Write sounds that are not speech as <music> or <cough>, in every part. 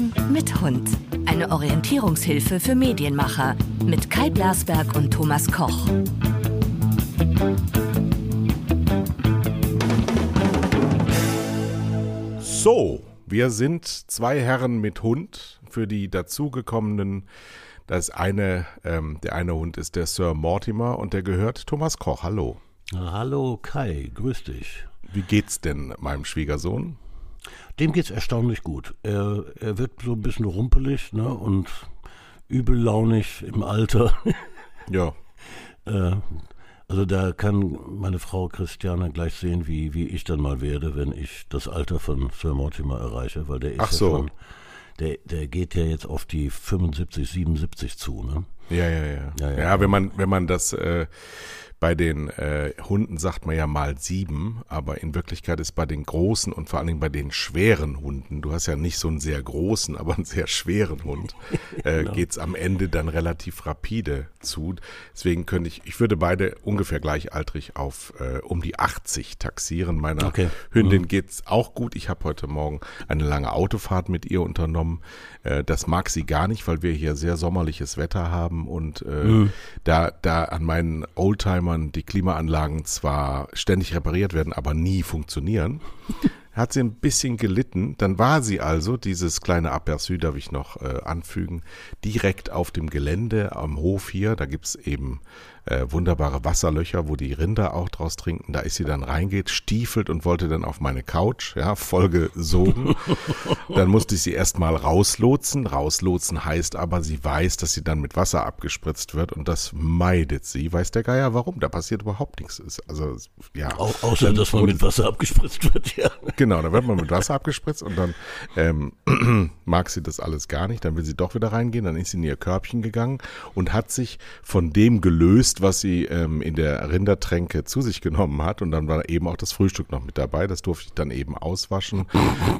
Hören mit Hund. Eine Orientierungshilfe für Medienmacher mit Kai Blasberg und Thomas Koch. So, wir sind zwei Herren mit Hund für die dazugekommenen. Das eine, ähm, der eine Hund ist der Sir Mortimer und der gehört Thomas Koch. Hallo. Hallo Kai, grüß dich. Wie geht's denn meinem Schwiegersohn? Dem geht's erstaunlich gut. Er, er wird so ein bisschen rumpelig ne, und übellaunig im Alter. <laughs> Ja. Äh, also da kann meine Frau Christiane gleich sehen, wie, wie ich dann mal werde, wenn ich das Alter von Sir Mortimer erreiche, weil der ist Ach ja so. schon, der, der geht ja jetzt auf die 75, 77 zu, ne? Ja, ja, ja. Ja, Ja, ja. wenn man, wenn man das äh, bei den äh, Hunden sagt man ja mal sieben, aber in Wirklichkeit ist bei den großen und vor allen Dingen bei den schweren Hunden, du hast ja nicht so einen sehr großen, <laughs> aber einen sehr schweren Hund, <laughs> äh, Genau. geht's am Ende dann relativ rapide zu. Deswegen könnte ich, ich würde beide ungefähr gleichaltrig auf äh, um die 80 taxieren. Meiner Okay. Hündin geht's auch gut. Ich habe heute Morgen eine lange Autofahrt mit ihr unternommen. Äh, das mag sie gar nicht, weil wir hier sehr sommerliches Wetter haben und äh, da, da an meinen Oldtimern die Klimaanlagen zwar ständig repariert werden, aber nie funktionieren. <laughs> Hat sie ein bisschen gelitten. Dann war sie also, dieses kleine Aperçu darf ich noch äh, anfügen, direkt auf dem Gelände am Hof hier. Da gibt's eben äh, wunderbare Wasserlöcher, wo die Rinder auch draus trinken. Da ist sie dann reingeht, stiefelt und wollte dann auf meine Couch, ja, vollgesogen. <laughs> dann musste ich sie erstmal rauslotsen. Rauslotsen heißt aber, sie weiß, dass sie dann mit Wasser abgespritzt wird und das meidet sie. Weiß der Geier warum? Da passiert überhaupt nichts. Ist Also, ja. Au, außer, dass man mit Wasser abgespritzt wird, ja. Genau, dann wird man mit Wasser abgespritzt und dann ähm, <clears throat> mag sie das alles gar nicht. Dann will sie doch wieder reingehen. Dann ist sie in ihr Körbchen gegangen und hat sich von dem gelöst, was sie ähm, in der Rindertränke zu sich genommen hat. Und dann war eben auch das Frühstück noch mit dabei. Das durfte ich dann eben auswaschen.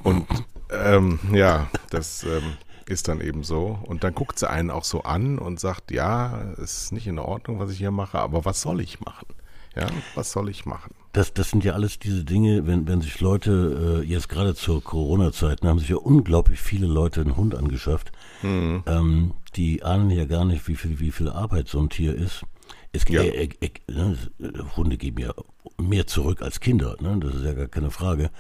Und ähm, ja, das ähm, ist dann eben so. Und dann guckt sie einen auch so an und sagt, ja, es ist nicht in Ordnung, was ich hier mache, aber was soll ich machen? Ja, was soll ich machen? Das, das sind ja alles diese Dinge, wenn, wenn sich Leute, äh, jetzt gerade zur Corona-Zeit, haben sich ja unglaublich viele Leute einen Hund angeschafft. Ähm, die ahnen ja gar nicht, wie viel, wie viel Arbeit so ein Tier ist. Es, Ja. äh, äh, äh, ne, Hunde geben ja mehr zurück als Kinder, ne? das ist ja gar keine Frage.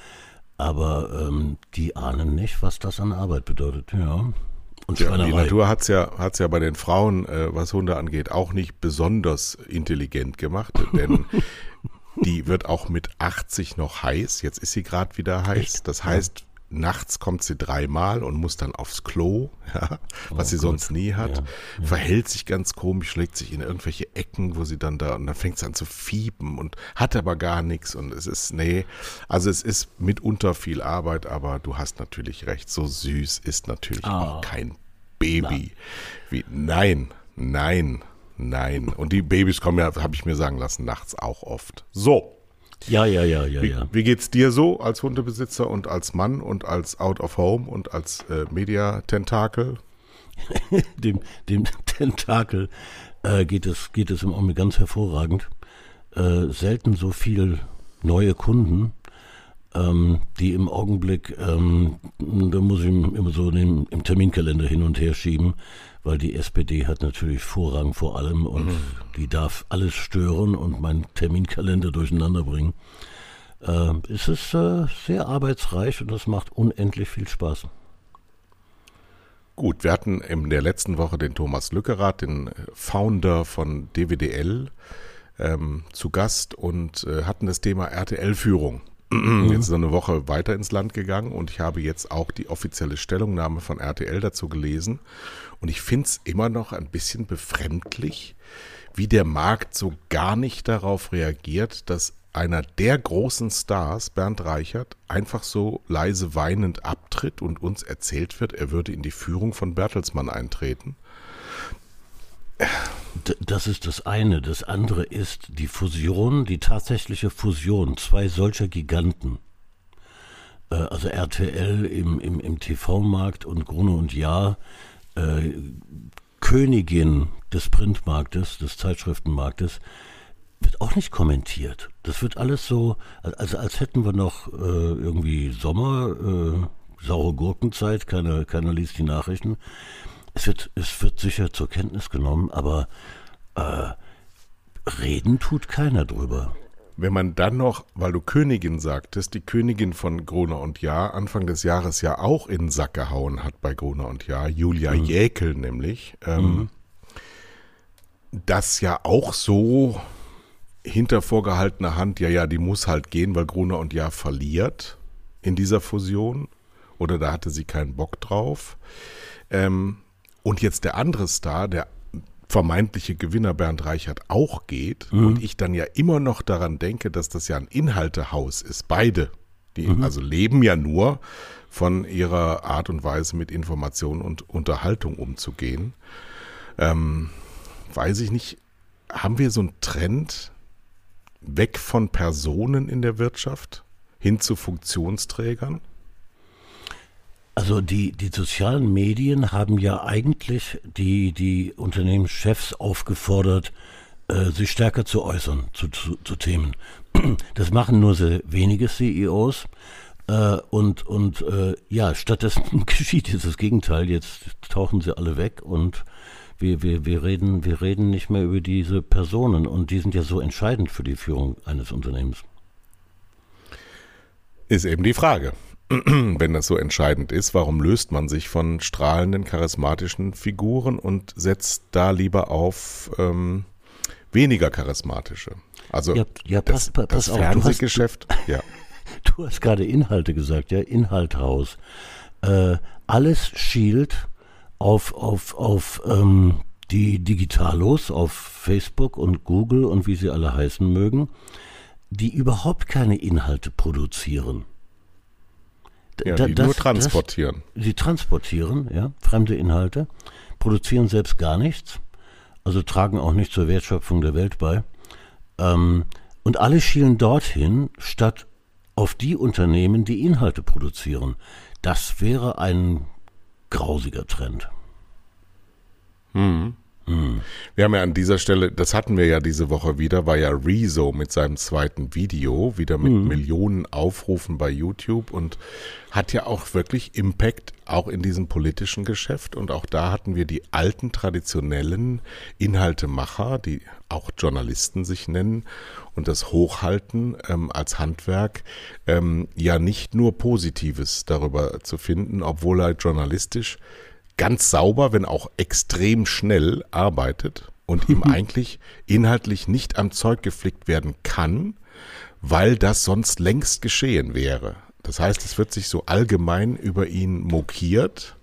Aber ähm, die ahnen nicht, was das an Arbeit bedeutet. Ja. Und Ja, die. Natur hat's ja, hat's ja bei den Frauen, äh, was Hunde angeht, auch nicht besonders intelligent gemacht, <laughs> denn die wird auch mit 80 noch heiß. Jetzt ist sie gerade wieder heiß. Das heißt, nachts kommt sie dreimal und muss dann aufs Klo, <laughs> ja, was sie sonst nie hat. Verhält sich ganz komisch, schlägt sich in irgendwelche Ecken, wo sie dann da und dann fängt sie an zu fiepen und hat aber gar nichts und es ist, nee, also es ist mitunter viel Arbeit, aber du hast natürlich recht, so süß ist natürlich auch kein Baby. Wie, nein, nein, nein. Und die Babys kommen ja, habe ich mir sagen lassen, nachts auch oft. So, Ja, ja, ja, ja, wie, ja. wie geht's dir so als Hundebesitzer und als Mann und als Out of Home und als äh, Media-Tentakel? <laughs> dem, dem Tentakel äh, geht, es, geht es im Augenblick ganz hervorragend. Äh, selten so viel neue Kunden, ähm, die im Augenblick, ähm, da muss ich immer so den, im Terminkalender hin und her schieben, weil die SPD hat natürlich Vorrang vor allem und die darf alles stören und meinen Terminkalender durcheinander bringen. Äh, es ist äh, sehr arbeitsreich und es macht unendlich viel Spaß. Gut, wir hatten in der letzten Woche den Thomas Lückerath, den äh, Founder von DWDL, ähm, zu Gast und äh, hatten das Thema RTL-Führung. Jetzt ist er eine Woche weiter ins Land gegangen und ich habe jetzt auch die offizielle Stellungnahme von RTL dazu gelesen. Und ich finde es immer noch ein bisschen befremdlich, wie der Markt so gar nicht darauf reagiert, dass einer der großen Stars, Bernd Reichert, einfach so leise weinend abtritt und uns erzählt wird, er würde in die Führung von Bertelsmann eintreten. Das ist das eine. Das andere ist die Fusion, die tatsächliche Fusion zwei solcher Giganten. Äh, Also RTL im, im, im TV-Markt und Gruno und Jahr, äh, Königin des Printmarktes, des Zeitschriftenmarktes, wird auch nicht kommentiert. Das wird alles so, also als hätten wir noch äh, irgendwie Sommer, äh, saure Gurkenzeit, keiner, keiner liest die Nachrichten. Es wird, es wird sicher zur Kenntnis genommen, aber äh, reden tut keiner drüber. Wenn man dann noch, weil du Königin sagtest, die Königin von Gruner und Jahr Anfang des Jahres ja auch in den Sack gehauen hat bei Gruner und Jahr, Julia mhm. Jäkel nämlich, ähm, mhm. das ja auch so hinter vorgehaltener Hand, ja, ja, die muss halt gehen, weil Gruner und Jahr verliert in dieser Fusion. Oder da hatte sie keinen Bock drauf. Ähm, und jetzt der andere Star, der vermeintliche Gewinner Bernd Reichert auch geht mhm. und ich dann ja immer noch daran denke, dass das ja ein Inhaltehaus ist, beide. Die mhm. also leben ja nur von ihrer Art und Weise mit Information und Unterhaltung umzugehen. Ähm, weiß ich nicht, haben wir so einen Trend weg von Personen in der Wirtschaft hin zu Funktionsträgern? Also die, die sozialen Medien haben ja eigentlich die, die Unternehmenschefs aufgefordert, äh, sich stärker zu äußern zu, zu, zu, Themen. <clears throat> Das machen nur sehr wenige CEOs. Äh, und und äh, ja, stattdessen <laughs> geschieht jetzt das Gegenteil. Jetzt tauchen sie alle weg und wir, wir, wir, reden, wir reden nicht mehr über diese Personen. Und die sind ja so entscheidend für die Führung eines Unternehmens. Ist eben die Frage. <clears throat> wenn das so entscheidend ist, warum löst man sich von strahlenden, charismatischen Figuren und setzt da lieber auf ähm, weniger charismatische? Also ja, ja, pass, das, pass das Fernsehgeschäft, du, ja. <laughs> Du hast gerade Inhalte gesagt, ja, Inhalthaus. Äh, alles schielt auf, auf, auf ähm, die Digitalos, auf Facebook und Google und wie sie alle heißen mögen, die überhaupt keine Inhalte produzieren. Ja, die das, nur transportieren. Das, sie transportieren, ja, fremde Inhalte, produzieren selbst gar nichts, also tragen auch nicht zur Wertschöpfung der Welt bei. Ähm, und alle schielen dorthin, statt auf die Unternehmen, die Inhalte produzieren. Das wäre ein grausiger Trend. Hm. Hm. Wir haben ja an dieser Stelle, das hatten wir ja diese Woche wieder, war ja Rezo mit seinem zweiten Video, wieder mit hm. Millionen Aufrufen bei YouTube und hat ja auch wirklich Impact auch in diesem politischen Geschäft. Und auch da hatten wir die alten traditionellen Inhaltemacher, die auch Journalisten sich nennen und das Hochhalten ähm, als Handwerk ähm, ja nicht nur Positives darüber zu finden, obwohl er journalistisch ganz sauber, wenn auch extrem schnell arbeitet und ihm <laughs> eigentlich inhaltlich nicht am Zeug geflickt werden kann, weil das sonst längst geschehen wäre. Das heißt, es wird sich so allgemein über ihn mokiert,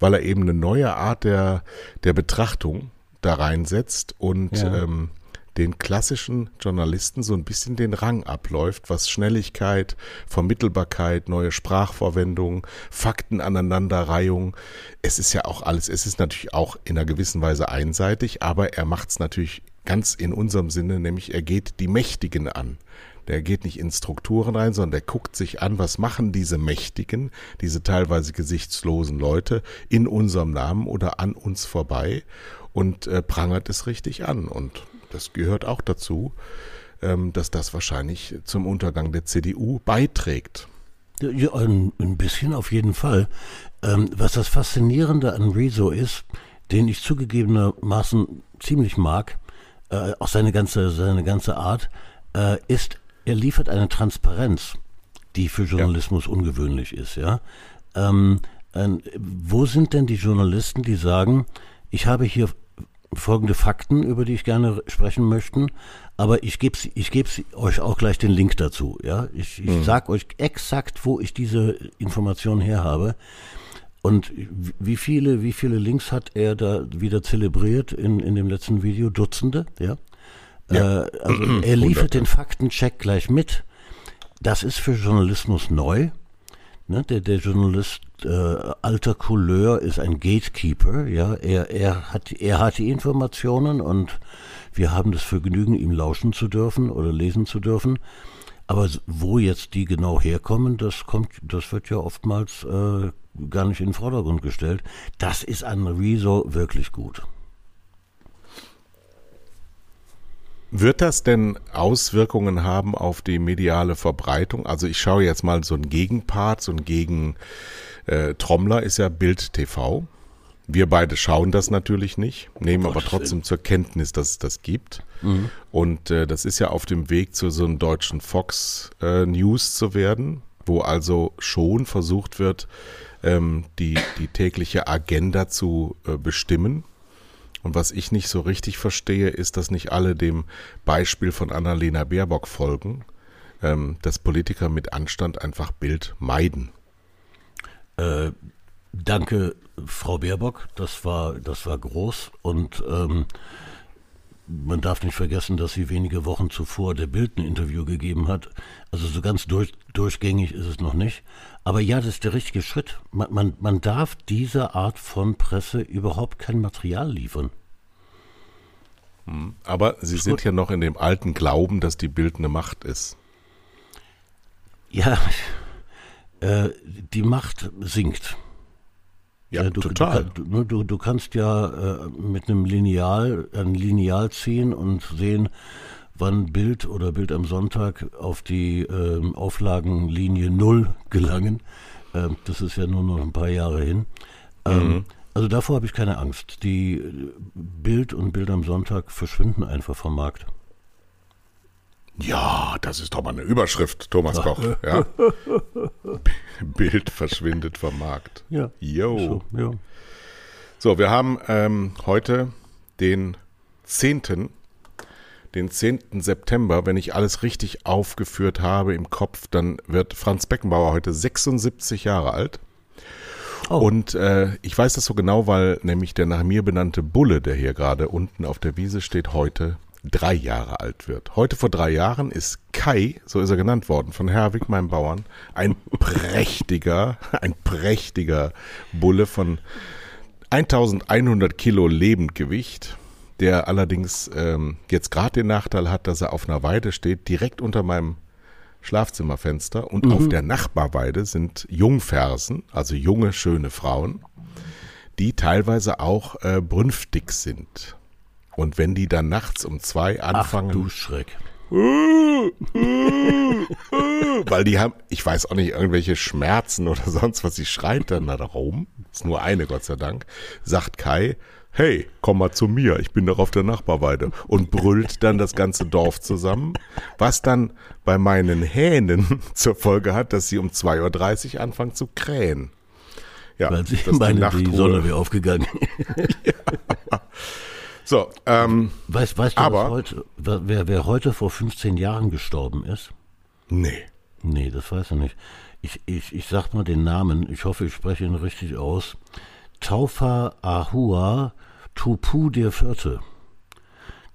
weil er eben eine neue Art der, der Betrachtung da reinsetzt und ja. ähm, den klassischen Journalisten so ein bisschen den Rang abläuft, was Schnelligkeit, Vermittelbarkeit, neue Sprachverwendung, Faktenaneinanderreihung. Es ist ja auch alles, es ist natürlich auch in einer gewissen Weise einseitig, aber er macht es natürlich ganz in unserem Sinne, nämlich er geht die Mächtigen an. Der geht nicht in Strukturen rein, sondern der guckt sich an, was machen diese Mächtigen, diese teilweise gesichtslosen Leute in unserem Namen oder an uns vorbei und äh, prangert es richtig an. Und das gehört auch dazu, ähm, dass das wahrscheinlich zum Untergang der CDU beiträgt. Ja, ein, ein bisschen auf jeden Fall. Ähm, was das Faszinierende an Rezo ist, den ich zugegebenermaßen ziemlich mag, äh, auch seine ganze, seine ganze Art, äh, ist, er liefert eine Transparenz, die für Journalismus ja. ungewöhnlich ist. Ja, ähm, äh, wo sind denn die Journalisten, die sagen, ich habe hier folgende Fakten, über die ich gerne sprechen möchte. Aber ich gebe ich geb's euch auch gleich den Link dazu. Ja, ich, ich mhm. sage euch exakt, wo ich diese Information her habe. Und wie viele, wie viele Links hat er da wieder zelebriert in, in dem letzten Video? Dutzende, ja. ja. Äh, also er liefert den Faktencheck gleich mit. Das ist für Journalismus neu. Ne, der, der Journalist äh, alter Couleur ist ein Gatekeeper. Ja, er, er, hat, er hat die Informationen und wir haben das Vergnügen, ihm lauschen zu dürfen oder lesen zu dürfen. Aber wo jetzt die genau herkommen, das kommt, das wird ja oftmals äh, gar nicht in den Vordergrund gestellt. Das ist an Rezo wirklich gut. Wird das denn Auswirkungen haben auf die mediale Verbreitung? Also ich schaue jetzt mal so ein Gegenpart, so ein Gegen äh, Trommler ist ja Bild TV. Wir beide schauen das natürlich nicht, nehmen aber trotzdem zur Kenntnis, dass es das gibt. Mhm. Und äh, das ist ja auf dem Weg zu so einem deutschen Fox äh, News zu werden, wo also schon versucht wird, ähm, die, die tägliche Agenda zu äh, bestimmen. Und was ich nicht so richtig verstehe, ist, dass nicht alle dem Beispiel von Annalena Baerbock folgen, ähm, dass Politiker mit Anstand einfach Bild meiden. Äh, danke Frau Baerbock, das war, das war groß und ähm, man darf nicht vergessen, dass sie wenige Wochen zuvor der Bild ein Interview gegeben hat. Also so ganz durch, durchgängig ist es noch nicht. Aber ja, das ist der richtige Schritt. Man, man, man darf dieser Art von Presse überhaupt kein Material liefern. Hm, aber Sie sind gut. ja noch in dem alten Glauben, dass die Bild eine Macht ist. Ja, <laughs> äh, die Macht sinkt. Ja, du, total. Du, du, du, du kannst ja äh, mit einem Lineal ein Lineal ziehen und sehen, wann Bild oder Bild am Sonntag auf die äh, Auflagenlinie Null gelangen. Äh, das ist ja nur noch ein paar Jahre hin. Ähm, mhm. Also davor habe ich keine Angst. Die Bild und Bild am Sonntag verschwinden einfach vom Markt. Ja, das ist doch mal eine Überschrift, Thomas Koch. Ja. <laughs> Bild verschwindet vom Markt. Ja. Jo. So, ja. so wir haben ähm, heute den 10. Den 10. September, wenn ich alles richtig aufgeführt habe im Kopf, dann wird Franz Beckenbauer heute 76 Jahre alt. Oh. Und äh, ich weiß das so genau, weil nämlich der nach mir benannte Bulle, der hier gerade unten auf der Wiese steht, heute drei Jahre alt wird. Heute vor drei Jahren ist Kai, so ist er genannt worden, von Herwig, meinem Bauern, ein <laughs> prächtiger, ein prächtiger Bulle von 1100 Kilo Lebendgewicht, der allerdings ähm, jetzt gerade den Nachteil hat, dass er auf einer Weide steht, direkt unter meinem Schlafzimmerfenster und mhm. auf der Nachbarweide sind Jungfersen, also junge, schöne Frauen, die teilweise auch äh, brünftig sind. Und wenn die dann nachts um zwei anfangen. Ach, du Schreck. <laughs> Weil die haben, ich weiß auch nicht, irgendwelche Schmerzen oder sonst was, sie schreit dann da rum. Ist nur eine, Gott sei Dank. Sagt Kai, hey, komm mal zu mir, ich bin doch auf der Nachbarweide. Und brüllt dann das ganze Dorf zusammen. Was dann bei meinen Hähnen <laughs> zur Folge hat, dass sie um 2.30 Uhr anfangen zu krähen. Ja, Weil sie meine, die, die Sonne wäre aufgegangen. <laughs> ja. So, ähm, weißt, weißt du, aber, heute, wer, wer heute vor 15 Jahren gestorben ist? Nee. Nee, das weiß er nicht. Ich, ich, ich sag mal den Namen, ich hoffe, ich spreche ihn richtig aus. Taufa Ahua Tupu Vierte,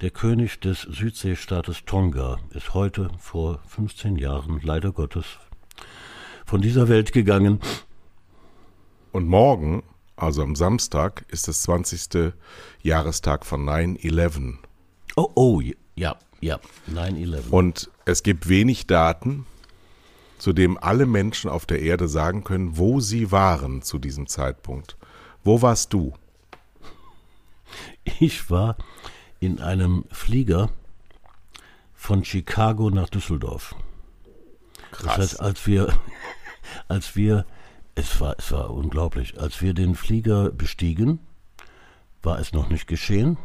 der König des Südseestaates Tonga, ist heute vor 15 Jahren leider Gottes von dieser Welt gegangen. Und morgen also am Samstag, ist das 20. Jahrestag von 9-11. Oh, oh, ja, ja, 9-11. Und es gibt wenig Daten, zu dem alle Menschen auf der Erde sagen können, wo sie waren zu diesem Zeitpunkt. Wo warst du? Ich war in einem Flieger von Chicago nach Düsseldorf. Krass. Das heißt, als wir, <laughs> als wir es war, es war unglaublich. Als wir den Flieger bestiegen, war es noch nicht geschehen.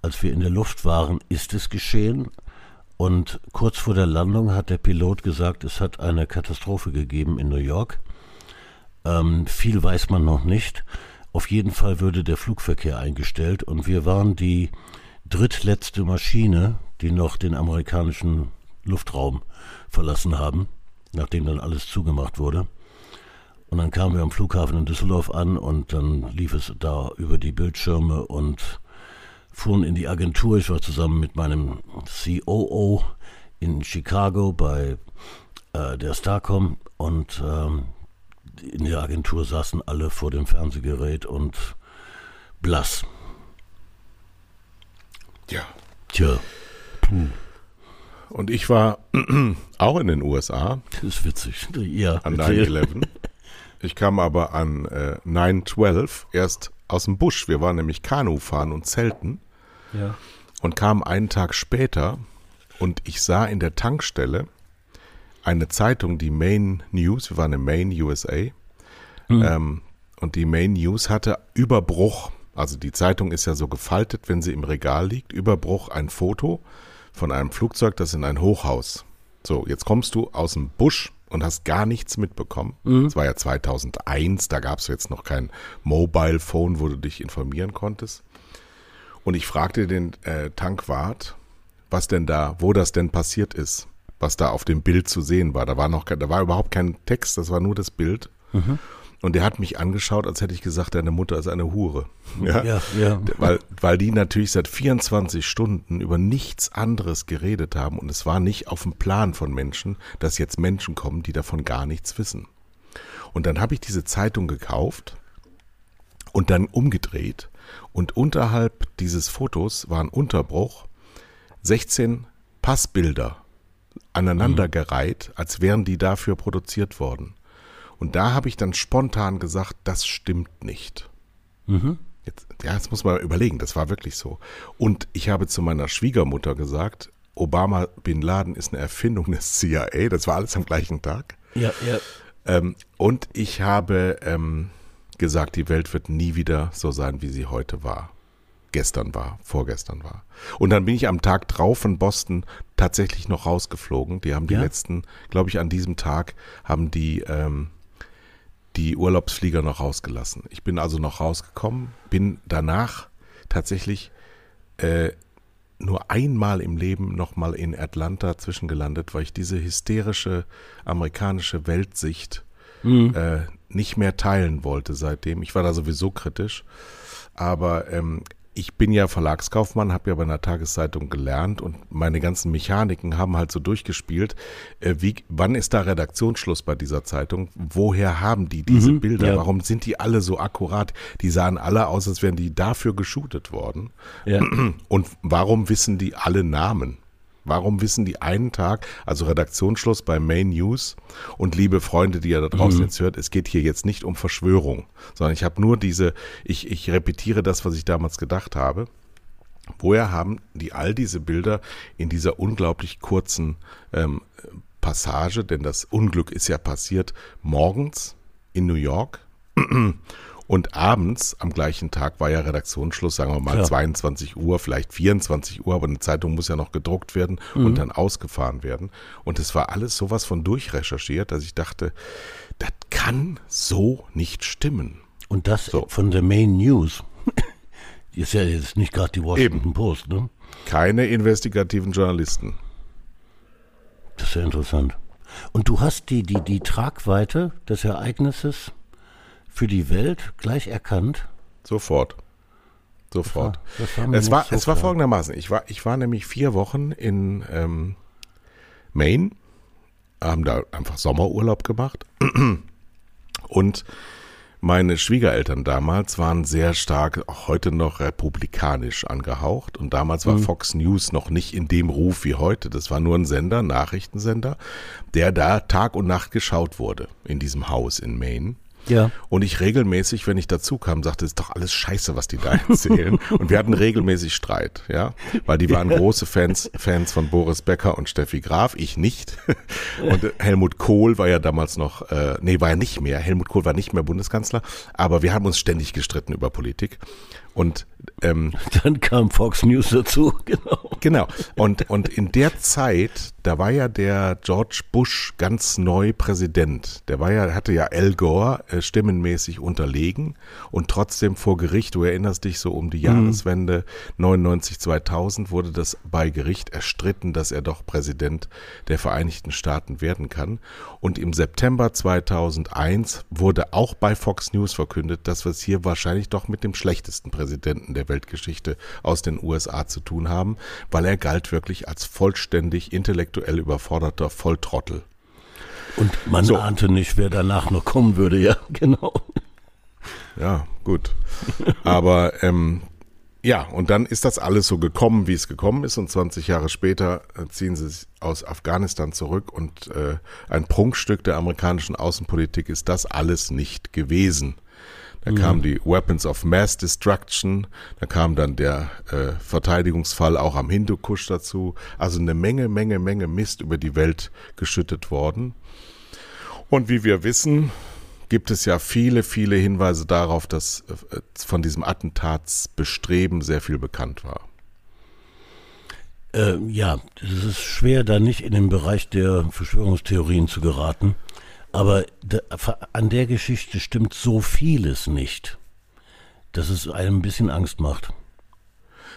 Als wir in der Luft waren, ist es geschehen. Und kurz vor der Landung hat der Pilot gesagt, es hat eine Katastrophe gegeben in New York. Ähm, viel weiß man noch nicht. Auf jeden Fall würde der Flugverkehr eingestellt und wir waren die drittletzte Maschine, die noch den amerikanischen Luftraum verlassen haben, nachdem dann alles zugemacht wurde. Und dann kamen wir am Flughafen in Düsseldorf an und dann lief es da über die Bildschirme und fuhren in die Agentur. Ich war zusammen mit meinem COO in Chicago bei äh, der Starcom und ähm, in der Agentur saßen alle vor dem Fernsehgerät und blass. Ja. Tja. Puh. Und ich war <clears throat> auch in den USA. Das ist witzig. Ja. An 9-11. <laughs> Ich kam aber an äh, 912 erst aus dem Busch. Wir waren nämlich Kanu fahren und zelten. Ja. und kam einen Tag später und ich sah in der Tankstelle eine Zeitung, die Main News, wir waren in Maine, USA, mhm. ähm, und die Main News hatte Überbruch, also die Zeitung ist ja so gefaltet, wenn sie im Regal liegt, Überbruch ein Foto von einem Flugzeug, das in ein Hochhaus. So, jetzt kommst du aus dem Busch und hast gar nichts mitbekommen. Es mhm. war ja 2001, da gab es jetzt noch kein Mobile Phone, wo du dich informieren konntest. Und ich fragte den äh, Tankwart, was denn da, wo das denn passiert ist, was da auf dem Bild zu sehen war. Da war noch, da war überhaupt kein Text, das war nur das Bild. Mhm. Und der hat mich angeschaut, als hätte ich gesagt, deine Mutter ist eine Hure. Ja, ja. ja. Weil, weil die natürlich seit 24 Stunden über nichts anderes geredet haben und es war nicht auf dem Plan von Menschen, dass jetzt Menschen kommen, die davon gar nichts wissen. Und dann habe ich diese Zeitung gekauft und dann umgedreht und unterhalb dieses Fotos war ein Unterbruch 16 Passbilder aneinandergereiht, als wären die dafür produziert worden. Und da habe ich dann spontan gesagt, das stimmt nicht. Mhm. Jetzt, ja, jetzt muss man überlegen, das war wirklich so. Und ich habe zu meiner Schwiegermutter gesagt, Obama Bin Laden ist eine Erfindung des CIA, das war alles am gleichen Tag. Ja, ja. Ähm, und ich habe ähm, gesagt, die Welt wird nie wieder so sein, wie sie heute war. Gestern war, vorgestern war. Und dann bin ich am Tag drauf von Boston tatsächlich noch rausgeflogen. Die haben die ja? letzten, glaube ich, an diesem Tag haben die ähm, die Urlaubsflieger noch rausgelassen. Ich bin also noch rausgekommen, bin danach tatsächlich äh, nur einmal im Leben nochmal in Atlanta zwischengelandet, weil ich diese hysterische amerikanische Weltsicht mhm. äh, nicht mehr teilen wollte seitdem. Ich war da sowieso kritisch. Aber ähm, ich bin ja Verlagskaufmann, habe ja bei einer Tageszeitung gelernt und meine ganzen Mechaniken haben halt so durchgespielt. Äh, wie, wann ist da Redaktionsschluss bei dieser Zeitung? Woher haben die diese mhm, Bilder? Ja. Warum sind die alle so akkurat? Die sahen alle aus, als wären die dafür geshootet worden. Ja. Und warum wissen die alle Namen? Warum wissen die einen Tag, also Redaktionsschluss bei Main News und liebe Freunde, die ihr da draußen mhm. jetzt hört, es geht hier jetzt nicht um Verschwörung, sondern ich habe nur diese, ich, ich repetiere das, was ich damals gedacht habe. Woher haben die all diese Bilder in dieser unglaublich kurzen ähm, Passage, denn das Unglück ist ja passiert morgens in New York und abends am gleichen Tag war ja Redaktionsschluss, sagen wir mal Klar. 22 Uhr, vielleicht 24 Uhr, aber eine Zeitung muss ja noch gedruckt werden mhm. und dann ausgefahren werden. Und es war alles sowas von durchrecherchiert, dass ich dachte, das kann so nicht stimmen. Und das so. von der Main News. ist ja jetzt nicht gerade die Washington Eben. Post, ne? Keine investigativen Journalisten. Das ist ja interessant. Und du hast die, die, die Tragweite des Ereignisses für die Welt gleich erkannt? Sofort. Sofort. Das war, das war es war, so es war folgendermaßen. Ich war, ich war nämlich vier Wochen in ähm, Maine, haben da einfach Sommerurlaub gemacht. <clears throat> Und meine Schwiegereltern damals waren sehr stark, auch heute noch republikanisch angehaucht. Und damals war mhm. Fox News noch nicht in dem Ruf wie heute. Das war nur ein Sender, Nachrichtensender, der da Tag und Nacht geschaut wurde in diesem Haus in Maine. Ja. Und ich regelmäßig, wenn ich dazu kam, sagte, es ist doch alles scheiße, was die da <laughs> erzählen. und wir hatten regelmäßig Streit, ja. Weil die waren große Fans, Fans von Boris Becker und Steffi Graf, ich nicht. <laughs> Und Helmut Kohl war ja damals noch, äh, nee, war ja nicht mehr. Helmut Kohl war nicht mehr Bundeskanzler, aber wir haben uns ständig gestritten über Politik. Und ähm, <laughs> dann kam Fox News dazu, <laughs> genau. Genau. Und, und in der Zeit, da war ja der George Bush ganz neu Präsident. Der war ja, hatte ja Al Gore äh, stimmenmäßig unterlegen und trotzdem vor Gericht, du erinnerst dich so um die mhm. Jahreswende mhm. 99, 2000 wurde das bei Gericht erstritten, dass er doch Präsident der Vereinigten Staaten werden kann. Und im September 2001 wurde auch bei Fox News verkündet, dass wir es hier wahrscheinlich doch mit dem schlechtesten Präsidenten Präsidenten der Weltgeschichte aus den USA zu tun haben, weil er galt wirklich als vollständig intellektuell überforderter Volltrottel. Und man so. ahnte nicht, wer danach noch kommen würde, ja, <laughs> genau. Ja, gut. Aber ähm, ja, und dann ist das alles so gekommen, wie es gekommen ist. Und 20 Jahre später äh, ziehen sie sich aus Afghanistan zurück. Und äh, ein Prunkstück der amerikanischen Außenpolitik ist das alles nicht gewesen. Da mhm. kamen die Weapons of Mass Destruction, da kam dann der äh, Verteidigungsfall auch am Hindukusch dazu. Also eine Menge, Menge, Menge Mist über die Welt geschüttet worden. Und wie wir wissen, gibt es ja viele, viele Hinweise darauf, dass äh, von diesem Attentatsbestreben sehr viel bekannt war. Äh, ja, es ist schwer, da nicht in den Bereich der Verschwörungstheorien zu geraten. Aber an der Geschichte stimmt so vieles nicht, dass es einem ein bisschen Angst macht.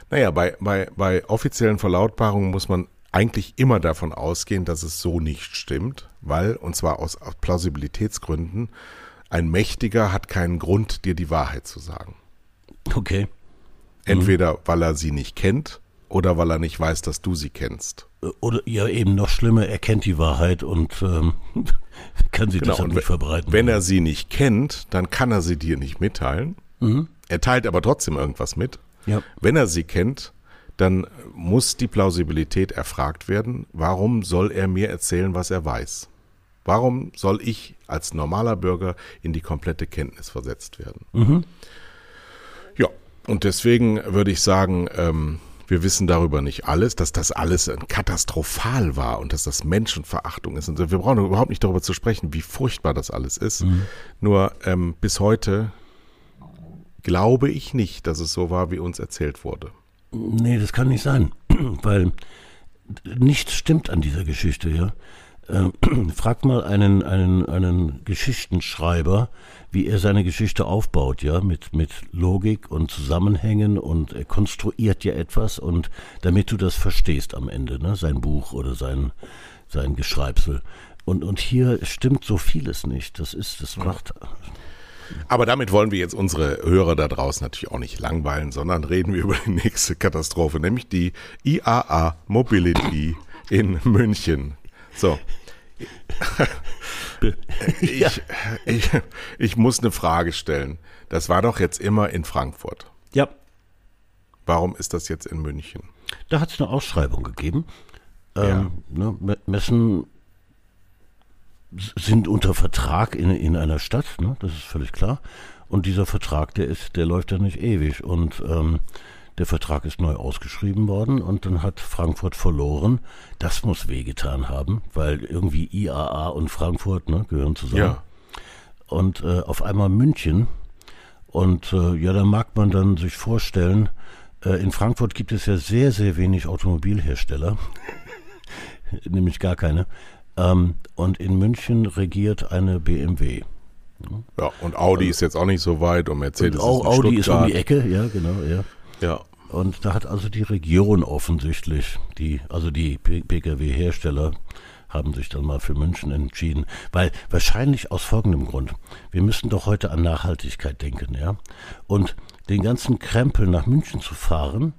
Naja, bei, bei, bei offiziellen Verlautbarungen muss man eigentlich immer davon ausgehen, dass es so nicht stimmt, weil, und zwar aus, aus Plausibilitätsgründen, ein Mächtiger hat keinen Grund, dir die Wahrheit zu sagen. Okay. Entweder mhm. weil er sie nicht kennt oder weil er nicht weiß, dass du sie kennst. Oder ja, eben noch schlimmer, er kennt die Wahrheit und ähm, <laughs> kann sie genau, deshalb nicht verbreiten. Wenn er sie nicht kennt, dann kann er sie dir nicht mitteilen. Mhm. Er teilt aber trotzdem irgendwas mit. Ja. Wenn er sie kennt, dann muss die Plausibilität erfragt werden. Warum soll er mir erzählen, was er weiß? Warum soll ich als normaler Bürger in die komplette Kenntnis versetzt werden? Mhm. Ja, und deswegen würde ich sagen, ähm, wir wissen darüber nicht alles, dass das alles katastrophal war und dass das Menschenverachtung ist. Und wir brauchen überhaupt nicht darüber zu sprechen, wie furchtbar das alles ist. Mhm. Nur ähm, bis heute glaube ich nicht, dass es so war, wie uns erzählt wurde. Nee, das kann nicht sein, <clears throat> weil nichts stimmt an dieser Geschichte, ja. Ähm, <clears throat> frag mal einen, einen, einen Geschichtenschreiber, wie er seine Geschichte aufbaut, ja, mit, mit Logik und Zusammenhängen und er konstruiert ja etwas und damit du das verstehst am Ende, ne, sein Buch oder sein, sein Geschreibsel. Und, und hier stimmt so vieles nicht. Das ist, das macht. Aber damit wollen wir jetzt unsere Hörer da draußen natürlich auch nicht langweilen, sondern reden wir <laughs> über die nächste Katastrophe, nämlich die IAA Mobility in München. So. <laughs> ich, <laughs> ja. ich, ich muss eine Frage stellen. Das war doch jetzt immer in Frankfurt. Ja. Warum ist das jetzt in München? Da hat es eine Ausschreibung gegeben. Ähm, ja. ne, Messen sind unter Vertrag in, in einer Stadt, ne, das ist völlig klar. Und dieser Vertrag, der ist, der läuft ja nicht ewig. Und ähm, der Vertrag ist neu ausgeschrieben worden und dann hat Frankfurt verloren. Das muss wehgetan haben, weil irgendwie IAA und Frankfurt ne, gehören zusammen. Ja. Und äh, auf einmal München. Und äh, ja, da mag man dann sich vorstellen, äh, in Frankfurt gibt es ja sehr, sehr wenig Automobilhersteller. <laughs> Nämlich gar keine. Ähm, und in München regiert eine BMW. Ja, und Audi also, ist jetzt auch nicht so weit und Mercedes und ist Audi Stuttgart. ist um die Ecke, ja, genau, ja. Ja. Und da hat also die Region offensichtlich, die, also die Pkw-Hersteller, haben sich dann mal für München entschieden. Weil wahrscheinlich aus folgendem Grund. Wir müssen doch heute an Nachhaltigkeit denken, ja. Und den ganzen Krempel nach München zu fahren,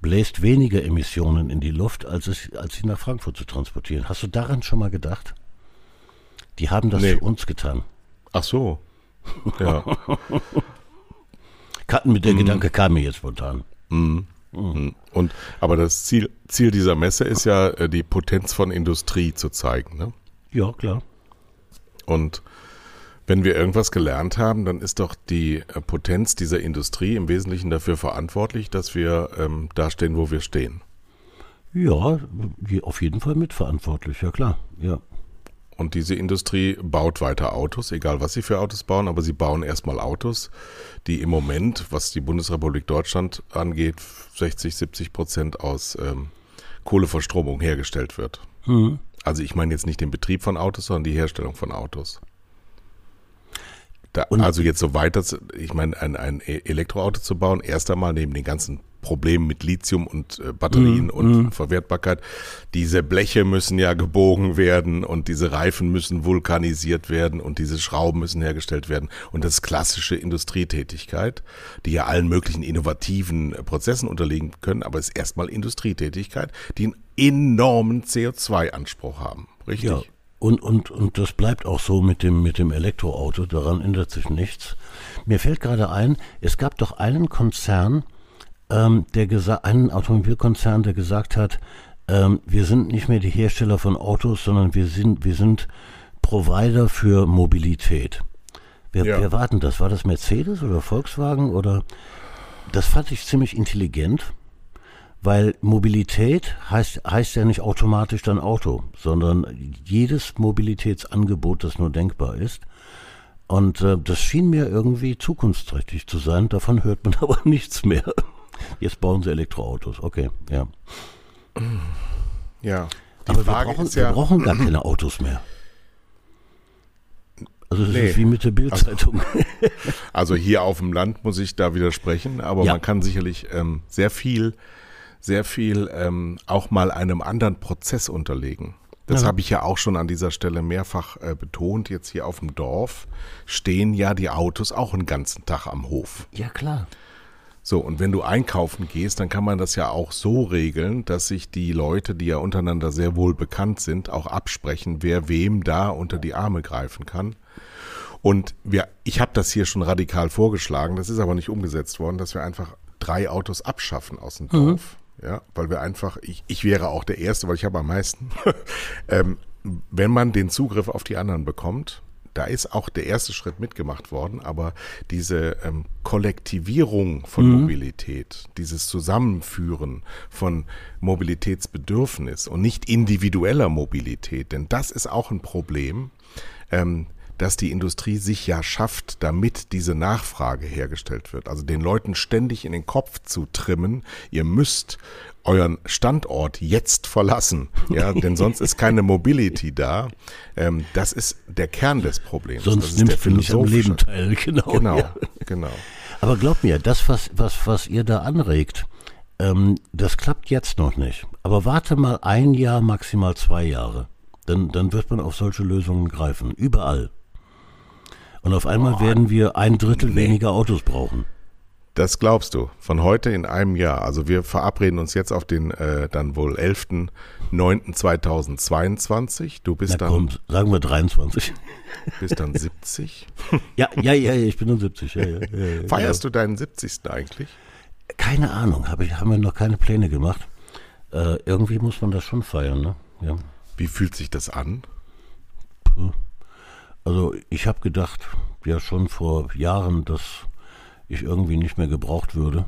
bläst weniger Emissionen in die Luft, als, es, als sie nach Frankfurt zu transportieren. Hast du daran schon mal gedacht? Die haben das nee. für uns getan. Ach so. <laughs> Ja. Karten mit der mm. Gedanke kam mir jetzt spontan. Mm. Mm. Und aber das Ziel, Ziel dieser Messe ist ja, äh, die Potenz von Industrie zu zeigen. Ne? Ja, klar. Und wenn wir irgendwas gelernt haben, dann ist doch die äh, Potenz dieser Industrie im Wesentlichen dafür verantwortlich, dass wir ähm, da stehen, wo wir stehen. Ja, auf jeden Fall mitverantwortlich, ja klar, ja. Und diese Industrie baut weiter Autos, egal was sie für Autos bauen, aber sie bauen erstmal Autos, die im Moment, was die Bundesrepublik Deutschland angeht, 60, 70 Prozent aus ähm, Kohleverstromung hergestellt wird. Mhm. Also ich meine jetzt nicht den Betrieb von Autos, sondern die Herstellung von Autos. Da, also jetzt so weiter, ich meine, ein, ein Elektroauto zu bauen, erst einmal neben den ganzen Problemen mit Lithium und äh, Batterien mm, und mm. Verwertbarkeit. Diese Bleche müssen ja gebogen werden und diese Reifen müssen vulkanisiert werden und diese Schrauben müssen hergestellt werden. Und das ist klassische Industrietätigkeit, die ja allen möglichen innovativen äh, Prozessen unterliegen können, aber es ist erstmal Industrietätigkeit, die einen enormen CO2-Anspruch haben. Richtig? Ja. Und, und, und das bleibt auch so mit dem, mit dem Elektroauto, daran ändert sich nichts. Mir fällt gerade ein, es gab doch einen Konzern, ähm, der einen Automobilkonzern, der gesagt hat, ähm, wir sind nicht mehr die Hersteller von Autos, sondern wir sind, wir sind Provider für Mobilität. Wer, Ja. wer war denn das? War das Mercedes oder Volkswagen oder? Das fand ich ziemlich intelligent, weil Mobilität heißt, heißt ja nicht automatisch dann Auto, sondern jedes Mobilitätsangebot, das nur denkbar ist. Und äh, das schien mir irgendwie zukunftsträchtig zu sein. Davon hört man <laughs> aber nichts mehr. Jetzt bauen sie Elektroautos. Okay, ja. Ja. Die aber Frage wir brauchen, ist ja, wir brauchen gar keine Autos mehr. Also das Nee. ist wie mit der Bildzeitung. <laughs> Also hier auf dem Land muss ich da widersprechen, aber Ja. man kann sicherlich ähm, sehr viel, sehr viel ähm, auch mal einem anderen Prozess unterlegen. Das Ja. habe ich ja auch schon an dieser Stelle mehrfach äh, betont. Jetzt hier auf dem Dorf stehen ja die Autos auch einen ganzen Tag am Hof. ja klar. So, und wenn du einkaufen gehst, dann kann man das ja auch so regeln, dass sich die Leute, die ja untereinander sehr wohl bekannt sind, auch absprechen, wer wem da unter die Arme greifen kann. Und wir, ich habe das hier schon radikal vorgeschlagen, das ist aber nicht umgesetzt worden, dass wir einfach drei Autos abschaffen aus dem Dorf. Ja, weil wir einfach, ich, ich wäre auch der Erste, weil ich habe am meisten. <laughs> ähm, wenn man den Zugriff auf die anderen bekommt, da ist auch der erste Schritt mitgemacht worden, aber diese ähm, Kollektivierung von Mobilität, dieses Zusammenführen von Mobilitätsbedürfnis und nicht individueller Mobilität, denn das ist auch ein Problem, ähm, dass die Industrie sich ja schafft, damit diese Nachfrage hergestellt wird. Also den Leuten ständig in den Kopf zu trimmen, ihr müsst euren Standort jetzt verlassen, ja, denn sonst ist keine Mobility da. Ähm, das ist der Kern des Problems. das Sonst der nimmst du nicht am Leben teil. Genau. Genau, Ja. genau. Aber glaub mir, das, was, was, was ihr da anregt, ähm, das klappt jetzt noch nicht. Aber warte mal ein Jahr, maximal zwei Jahre. Dann, dann wird man auf solche Lösungen greifen. Überall. Und auf einmal werden wir ein Drittel weniger Autos brauchen. Das glaubst du. Von heute in einem Jahr. Also wir verabreden uns jetzt auf den äh, dann wohl 11.09.2022. Du bist Na dann, komm, sagen wir 23. bist dann 70. <laughs> ja, ja, ja, ich bin nur 70. Ja, ja, ja. Feierst du deinen 70. eigentlich? Keine Ahnung, hab ich, haben wir noch keine Pläne gemacht. Äh, irgendwie muss man das schon feiern, ne? Wie fühlt sich das an? Also ich habe gedacht, ja schon vor Jahren, dass ich irgendwie nicht mehr gebraucht würde.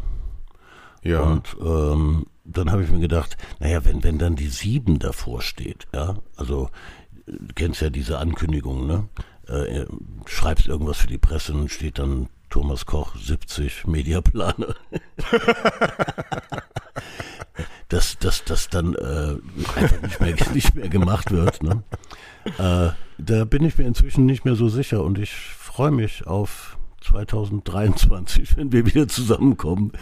Ja. Und ähm, dann habe ich mir gedacht, naja, wenn, wenn dann die sieben davor steht, ja, also du kennst ja diese Ankündigung, ne? Äh, schreibst irgendwas für die Presse und steht dann Thomas Koch 70 Mediaplaner. <laughs> dass das, das dann äh, einfach nicht mehr, <laughs> nicht mehr gemacht wird. Ne? Äh, da bin ich mir inzwischen nicht mehr so sicher und ich freue mich auf 2023, <laughs> wenn wir wieder zusammenkommen.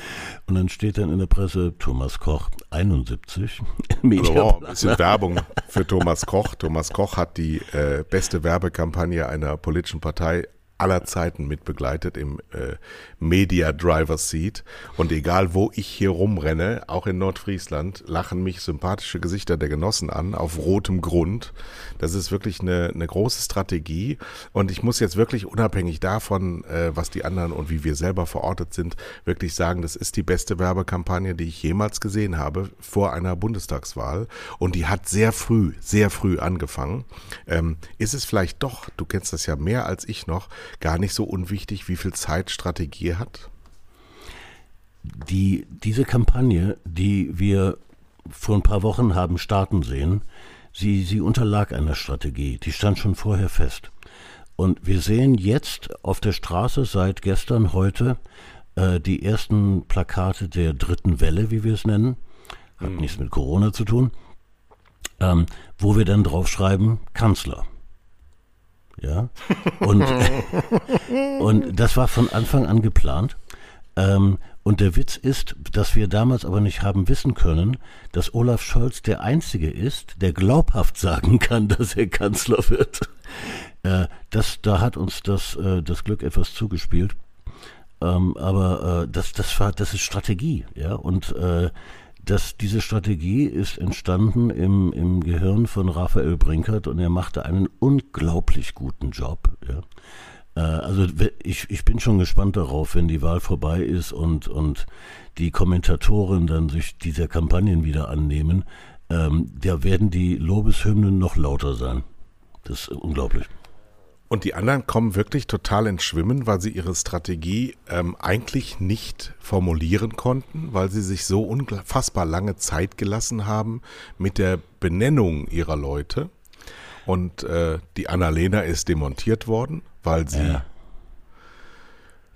Und dann steht dann in der Presse Thomas Koch 71 Also, oh, ein bisschen Werbung für <laughs> Thomas Koch. Thomas Koch hat die äh, beste Werbekampagne einer politischen Partei aller Zeiten mitbegleitet im äh, Media Driver Seat. Und egal wo ich hier rumrenne, auch in Nordfriesland, lachen mich sympathische Gesichter der Genossen an, auf rotem Grund. Das ist wirklich eine, eine große Strategie. Und ich muss jetzt wirklich unabhängig davon, äh, was die anderen und wie wir selber verortet sind, wirklich sagen, das ist die beste Werbekampagne, die ich jemals gesehen habe vor einer Bundestagswahl. Und die hat sehr früh, sehr früh angefangen. Ähm, ist es vielleicht doch, du kennst das ja mehr als ich noch, gar nicht so unwichtig, wie viel Zeit Strategie hat? die, diese Kampagne, die wir vor ein paar Wochen haben starten sehen, sie, sie unterlag einer Strategie. Die stand schon vorher fest. Und wir sehen jetzt auf der Straße seit gestern, heute, äh, die ersten Plakate der dritten Welle, wie wir es nennen. Hat nichts mit Corona zu tun. Ähm, wo wir dann draufschreiben, Kanzler. Ja. Und, <laughs> und das war von Anfang an geplant. Ähm, und der Witz ist, dass wir damals aber nicht haben wissen können, dass Olaf Scholz der Einzige ist, der glaubhaft sagen kann, <laughs> dass er Kanzler wird. Äh, das, da hat uns das, äh, das Glück etwas zugespielt. Ähm, aber äh, das, das, war, das ist Strategie. Ja? Und das, diese Strategie ist entstanden im, im Gehirn von Raphael Brinkert und er machte einen unglaublich guten Job. Ja? Äh, Also ich, ich bin schon gespannt darauf, wenn die Wahl vorbei ist und, und die Kommentatoren dann sich dieser Kampagnen wieder annehmen. Ähm, da werden die Lobeshymnen noch lauter sein. Das ist unglaublich. Und die anderen kommen wirklich total ins Schwimmen, weil sie ihre Strategie ähm, eigentlich nicht formulieren konnten, weil sie sich so unfassbar lange Zeit gelassen haben mit der Benennung ihrer Leute. Und äh, die Annalena ist demontiert worden, weil sie ja.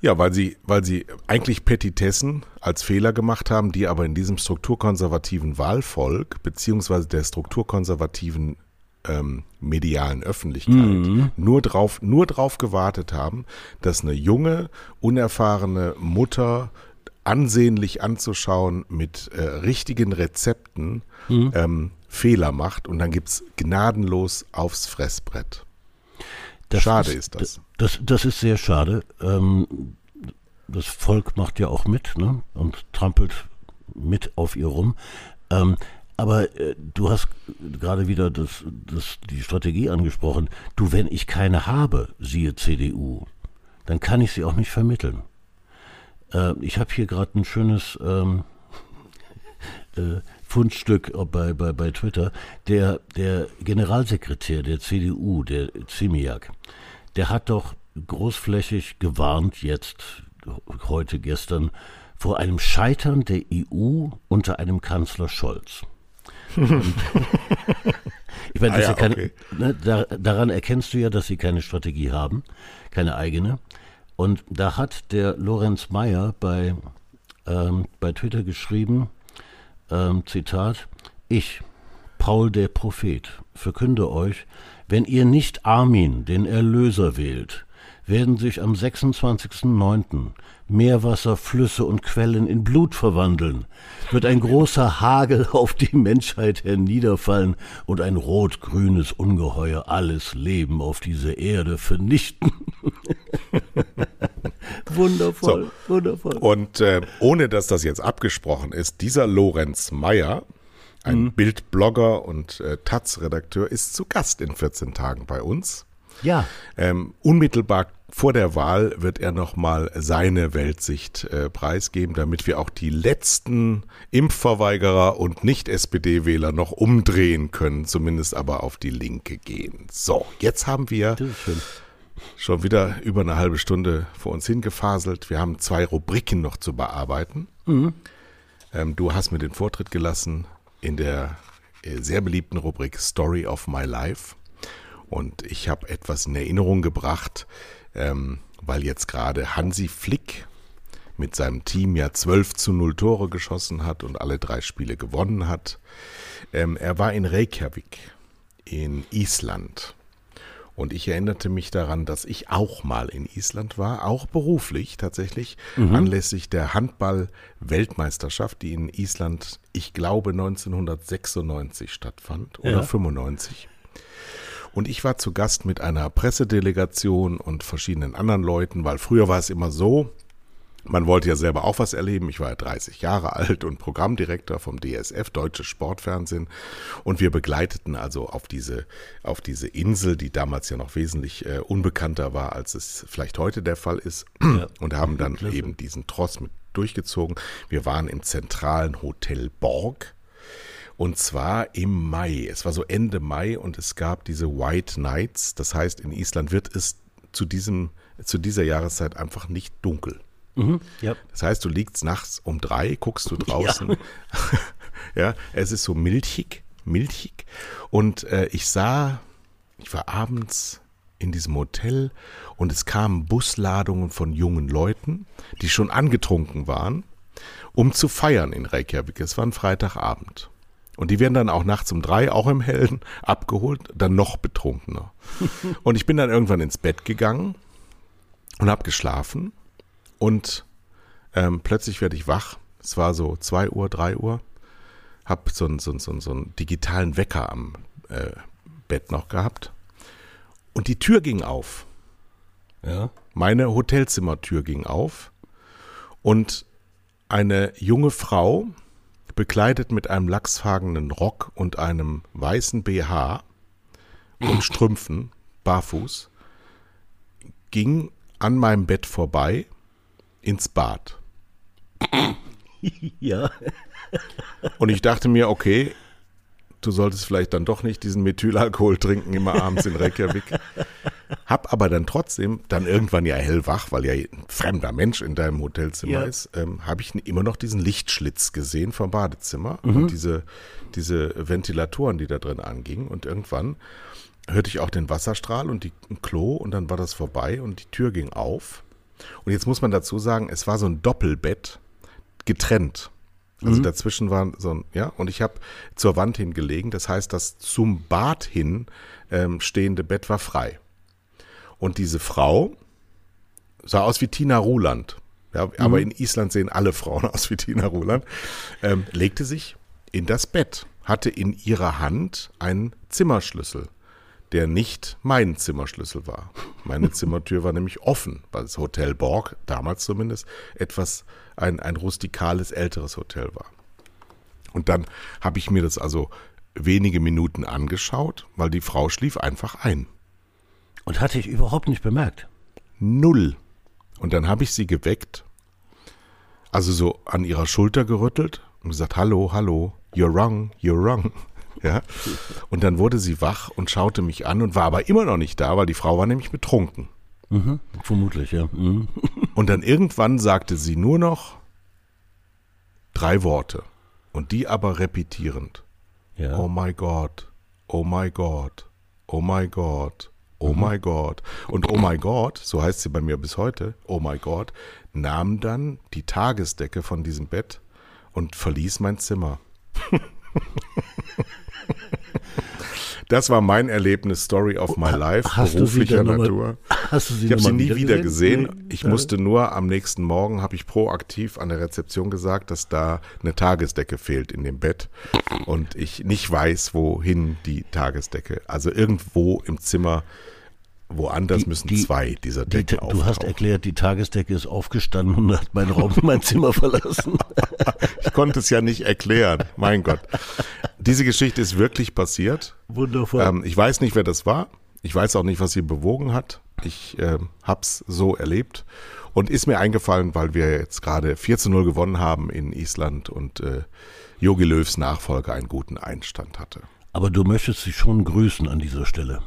Ja, weil sie, weil sie eigentlich Petitessen als Fehler gemacht haben, die aber in diesem strukturkonservativen Wahlvolk beziehungsweise der strukturkonservativen ähm, medialen Öffentlichkeit mhm. nur drauf, nur drauf gewartet haben, dass eine junge, unerfahrene Mutter ansehnlich anzuschauen mit äh, richtigen Rezepten mhm. ähm, Fehler macht und dann gibt's gnadenlos aufs Fressbrett. Das schade ist, ist das. das. Das ist sehr schade. Ähm, das Volk macht ja auch mit ne? und trampelt mit auf ihr rum. Ähm, aber äh, du hast gerade wieder das, das, die Strategie angesprochen. Du, wenn ich keine habe, siehe CDU, dann kann ich sie auch nicht vermitteln. Äh, ich habe hier gerade ein schönes ähm, <laughs> äh, Fundstück bei, bei, bei Twitter. Der, der Generalsekretär der CDU, der Ziemiak, der hat doch großflächig gewarnt jetzt, heute, gestern, vor einem Scheitern der EU unter einem Kanzler Scholz. <laughs> ich meine, ah ja, keine, okay. ne, da, daran erkennst du ja, dass sie keine Strategie haben, keine eigene. Und da hat der Lorenz Mayer bei, ähm, bei Twitter geschrieben, ähm, Zitat, ich, Paul der Prophet, verkünde euch, wenn ihr nicht Armin, den Erlöser, wählt, werden sich am 26.09. Meerwasser, Flüsse und Quellen in Blut verwandeln, wird ein großer Hagel <laughs> auf die Menschheit herniederfallen und ein rot-grünes Ungeheuer alles Leben auf dieser Erde vernichten. <laughs> wundervoll, so. wundervoll. Und äh, ohne dass das jetzt abgesprochen ist, dieser Lorenz Meyer, ein mhm. Bildblogger und äh, Taz-Redakteur, ist zu Gast in 14 Tagen bei uns. Ja. Ähm, unmittelbar vor der Wahl wird er nochmal seine Weltsicht äh, preisgeben, damit wir auch die letzten Impfverweigerer und Nicht-SPD-Wähler noch umdrehen können, zumindest aber auf die Linke gehen. So, jetzt haben wir schon wieder über eine halbe Stunde vor uns hingefaselt. Wir haben zwei Rubriken noch zu bearbeiten. Mhm. Ähm, du hast mir den Vortritt gelassen in der äh, sehr beliebten Rubrik Story of My Life. Und ich habe etwas in Erinnerung gebracht, ähm, weil jetzt gerade Hansi Flick mit seinem Team ja 12 zu 0 Tore geschossen hat und alle drei Spiele gewonnen hat. Ähm, er war in Reykjavik in Island. Und ich erinnerte mich daran, dass ich auch mal in Island war, auch beruflich tatsächlich, mhm. anlässlich der Handball-Weltmeisterschaft, die in Island, ich glaube, 1996 stattfand oder ja. 95. Und ich war zu Gast mit einer Pressedelegation und verschiedenen anderen Leuten, weil früher war es immer so, man wollte ja selber auch was erleben. Ich war ja 30 Jahre alt und Programmdirektor vom DSF, Deutsches Sportfernsehen. Und wir begleiteten also auf diese, auf diese Insel, die damals ja noch wesentlich äh, unbekannter war, als es vielleicht heute der Fall ist. Ja. Und haben dann eben diesen Tross mit durchgezogen. Wir waren im zentralen Hotel Borg und zwar im Mai. Es war so Ende Mai und es gab diese White Nights. Das heißt, in Island wird es zu diesem, zu dieser Jahreszeit einfach nicht dunkel. Mhm, ja. Das heißt, du liegst nachts um drei, guckst du <laughs> draußen. Ja, <laughs> ja es ist so milchig, milchig. Und äh, ich sah, ich war abends in diesem Hotel und es kamen Busladungen von jungen Leuten, die schon angetrunken waren, um zu feiern in Reykjavik. Es war ein Freitagabend. Und die werden dann auch nachts um drei, auch im Hellen, abgeholt, dann noch betrunkener. <laughs> und ich bin dann irgendwann ins Bett gegangen und habe geschlafen. Und ähm, plötzlich werde ich wach. Es war so zwei Uhr, drei Uhr. Hab so einen so, so, so einen digitalen Wecker am äh, Bett noch gehabt. Und die Tür ging auf. Ja. Meine Hotelzimmertür ging auf. Und eine junge Frau, bekleidet mit einem lachsfarbenen Rock und einem weißen BH und <laughs> Strümpfen, barfuß, ging an meinem Bett vorbei ins Bad. <laughs> Ja. Und ich dachte mir, okay, du solltest vielleicht dann doch nicht diesen Methylalkohol trinken, immer abends in Reykjavik. <laughs> hab aber dann trotzdem, dann irgendwann ja hellwach, weil ja ein fremder Mensch in deinem Hotelzimmer Ja. ist, ähm, habe ich immer noch diesen Lichtschlitz gesehen vom Badezimmer Mhm. und diese, diese Ventilatoren, die da drin angingen. Und irgendwann hörte ich auch den Wasserstrahl und die ein Klo und dann war das vorbei und die Tür ging auf. Und jetzt muss man dazu sagen, es war so ein Doppelbett getrennt. Also dazwischen war so ein, ja, und ich habe zur Wand hingelegen. Das heißt, das zum Bad hin ähm, stehende Bett war frei. Und diese Frau sah aus wie Tina Ruland. Ja, aber in Island sehen alle Frauen aus wie Tina Ruland. Ähm, legte sich in das Bett, hatte in ihrer Hand einen Zimmerschlüssel, der nicht mein Zimmerschlüssel war. Meine Zimmertür war nämlich offen, weil das Hotel Borg, damals zumindest, etwas ein, ein rustikales, älteres Hotel war. Und dann habe ich mir das also wenige Minuten angeschaut, weil die Frau schlief einfach ein. Und hatte ich überhaupt nicht bemerkt. Null. Und dann habe ich sie geweckt, also so an ihrer Schulter gerüttelt und gesagt, hallo, hallo, you're wrong, you're wrong. Ja. Und dann wurde sie wach und schaute mich an und war aber immer noch nicht da, weil die Frau war nämlich betrunken. Mhm. Vermutlich, ja. Mhm. <laughs> Und dann irgendwann sagte sie nur noch drei Worte. Und die aber repetierend. ja. Oh my God, oh my God, oh my God, oh my God. Und oh my God, so heißt sie bei mir bis heute, oh my God, nahm dann die Tagesdecke von diesem Bett und verließ mein Zimmer. <laughs> <laughs> Das war mein Erlebnis, Story of my life, Hast du sie beruflicher noch mal- Natur. <laughs> Hast du sie Ich habe sie nie wieder gesehen. Nee. Ich Ja. musste nur am nächsten Morgen, habe ich proaktiv an der Rezeption gesagt, dass da eine Tagesdecke fehlt in dem Bett und ich nicht weiß, wohin die Tagesdecke. Also irgendwo im Zimmer, woanders Die- müssen die- zwei dieser Die, Decken du hast auftauchen. erklärt, die Tagesdecke ist aufgestanden und hat mein Raum, mein Zimmer verlassen. <laughs> Ich konnte es ja nicht erklären. Mein Gott. Diese Geschichte ist wirklich passiert. Wundervoll. Ähm, ich weiß nicht, wer das war. Ich weiß auch nicht, was sie bewogen hat. Ich ähm, hab's so erlebt und ist mir eingefallen, weil wir jetzt gerade 4 zu 0 gewonnen haben in Island und äh, Jogi Löws Nachfolger einen guten Einstand hatte. Aber du möchtest sie schon grüßen an dieser Stelle.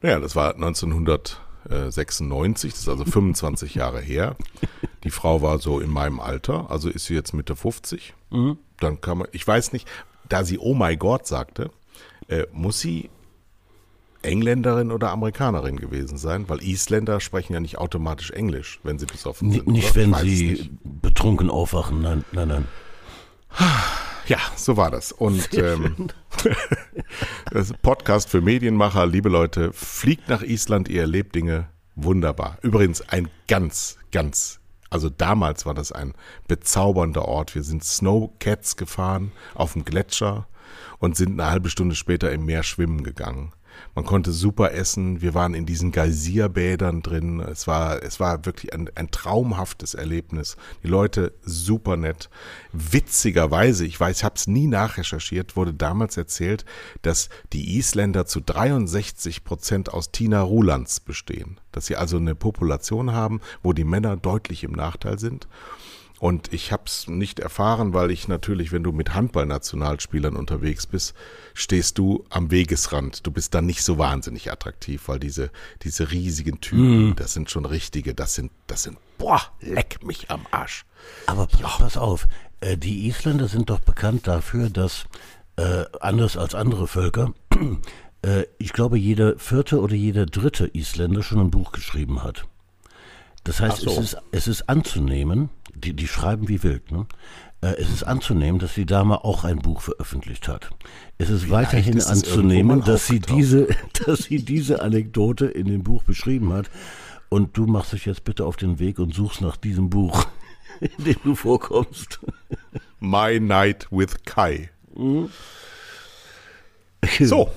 Naja, das war 1996, das ist also 25 Jahre her. Die Frau war so in meinem Alter, also ist sie jetzt Mitte 50. Dann kann man, ich weiß nicht, da sie Oh my God sagte, äh, muss sie Engländerin oder Amerikanerin gewesen sein, weil Isländer sprechen ja nicht automatisch Englisch, wenn sie besoffen N sind. nicht, oder? wenn sie nicht. betrunken aufwachen. Nein, nein, nein. Ja, so war das. Und ähm, <laughs> das Podcast für Medienmacher, liebe Leute, fliegt nach Island, ihr erlebt Dinge wunderbar. Übrigens ein ganz, ganz, also damals war das ein bezaubernder Ort. Wir sind Snowcats gefahren auf dem Gletscher und sind eine halbe Stunde später im Meer schwimmen gegangen. Man konnte super essen. Wir waren in diesen Geysierbädern drin. Es war, es war wirklich ein, ein traumhaftes Erlebnis. Die Leute super nett. Witzigerweise, ich weiß, ich habe es nie nachrecherchiert, wurde damals erzählt, dass die Isländer zu 63 Prozent aus Tina Rulands bestehen. Dass sie also eine Population haben, wo die Männer deutlich im Nachteil sind. Und ich habe es nicht erfahren, weil ich natürlich, wenn du mit Handballnationalspielern unterwegs bist, stehst du am Wegesrand. Du bist dann nicht so wahnsinnig attraktiv, weil diese, diese riesigen Typen, das sind schon richtige, das sind, das sind, boah, leck mich am Arsch. Aber pass, pass auf, äh, die Isländer sind doch bekannt dafür, dass, äh, anders als andere Völker, <clears throat> äh, ich glaube, jeder vierte oder jeder dritte Isländer schon ein Buch geschrieben hat. Das heißt, so. es, ist, es ist anzunehmen, die, die schreiben wie wild, ne? Äh, Es ist anzunehmen, dass die Dame auch ein Buch veröffentlicht hat. Es ist weiterhin ist anzunehmen, dass sie diese, <laughs> dass sie diese Anekdote in dem Buch beschrieben hat. Und du machst dich jetzt bitte auf den Weg und suchst nach diesem Buch, <laughs> in dem du vorkommst. My Night with Kai. So,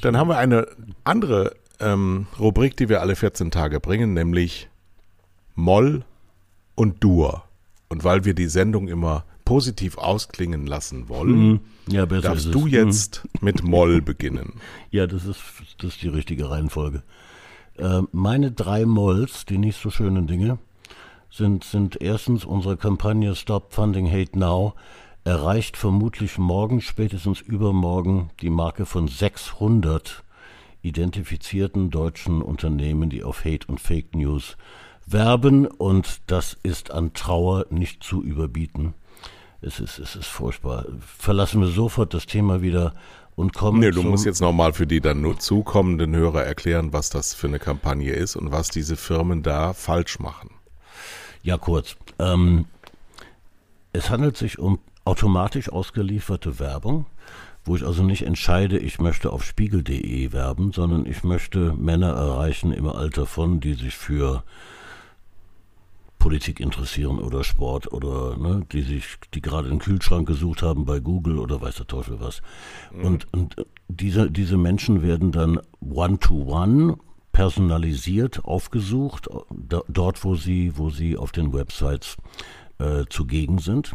dann haben wir eine andere ähm, Rubrik, die wir alle 14 Tage bringen, nämlich Moll und Dur. Und weil wir die Sendung immer positiv ausklingen lassen wollen, Ja, besser darfst du es. jetzt mit Moll <laughs> beginnen. Ja, das ist, das ist die richtige Reihenfolge. Ähm, meine drei Molls, die nicht so schönen Dinge, sind, sind erstens unsere Kampagne Stop Funding Hate Now erreicht vermutlich morgen, spätestens übermorgen, die Marke von 600 identifizierten deutschen Unternehmen, die auf Hate und Fake News werben und das ist an Trauer nicht zu überbieten. Es ist, es ist furchtbar. Verlassen wir sofort das Thema wieder und kommen. Nee, du musst jetzt nochmal für die dann nur zukommenden Hörer erklären, was das für eine Kampagne ist und was diese Firmen da falsch machen. Ja, kurz. Ähm, es handelt sich um automatisch ausgelieferte Werbung, wo ich also nicht entscheide, ich möchte auf spiegel.de werben, sondern ich möchte Männer erreichen im Alter von, die sich für Politik interessieren oder Sport oder ne, die sich, die gerade einen Kühlschrank gesucht haben bei Google oder weiß der Teufel was. Mhm. Und, und diese, diese Menschen werden dann one-to-one -one personalisiert aufgesucht, dort wo sie, wo sie auf den Websites äh, zugegen sind.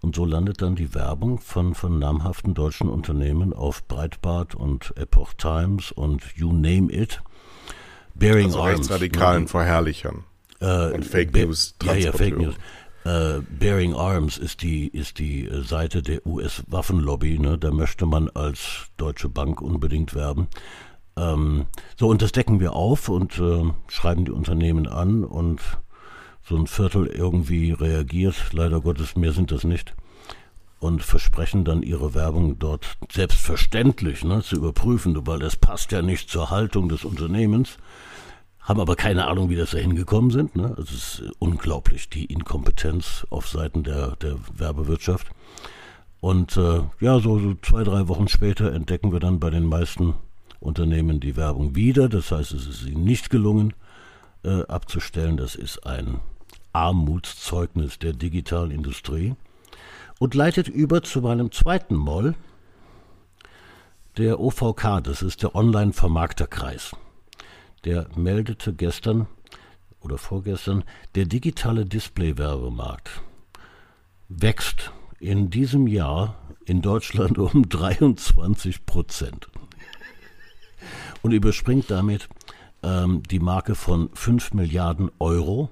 Und so landet dann die Werbung von, von namhaften deutschen Unternehmen auf Breitbart und Epoch Times und you name it. Bearing also Arms. Rechtsradikalen ne? Verherrlichern. Äh, und Fake News. Ja, ja, Fake News. Äh, Bearing Arms ist die, ist die äh, Seite der US-Waffenlobby. Ne? Da möchte man als Deutsche Bank unbedingt werben. Ähm, so, und das decken wir auf und äh, schreiben die Unternehmen an und so ein Viertel irgendwie reagiert. Leider Gottes, mehr sind das nicht. Und versprechen dann ihre Werbung dort selbstverständlich ne, zu überprüfen, weil das passt ja nicht zur Haltung des Unternehmens haben aber keine Ahnung, wie das da hingekommen sind. Ne? Es ist unglaublich, die Inkompetenz auf Seiten der, der Werbewirtschaft. Und äh, ja, so, so zwei, drei Wochen später entdecken wir dann bei den meisten Unternehmen die Werbung wieder. Das heißt, es ist ihnen nicht gelungen äh, abzustellen. Das ist ein Armutszeugnis der digitalen Industrie. Und leitet über zu meinem zweiten Moll, der OVK, das ist der Online-Vermarkterkreis der meldete gestern oder vorgestern, der digitale Display-Werbemarkt wächst in diesem Jahr in Deutschland um <laughs> 23 Prozent und überspringt damit ähm, die Marke von 5 Milliarden Euro,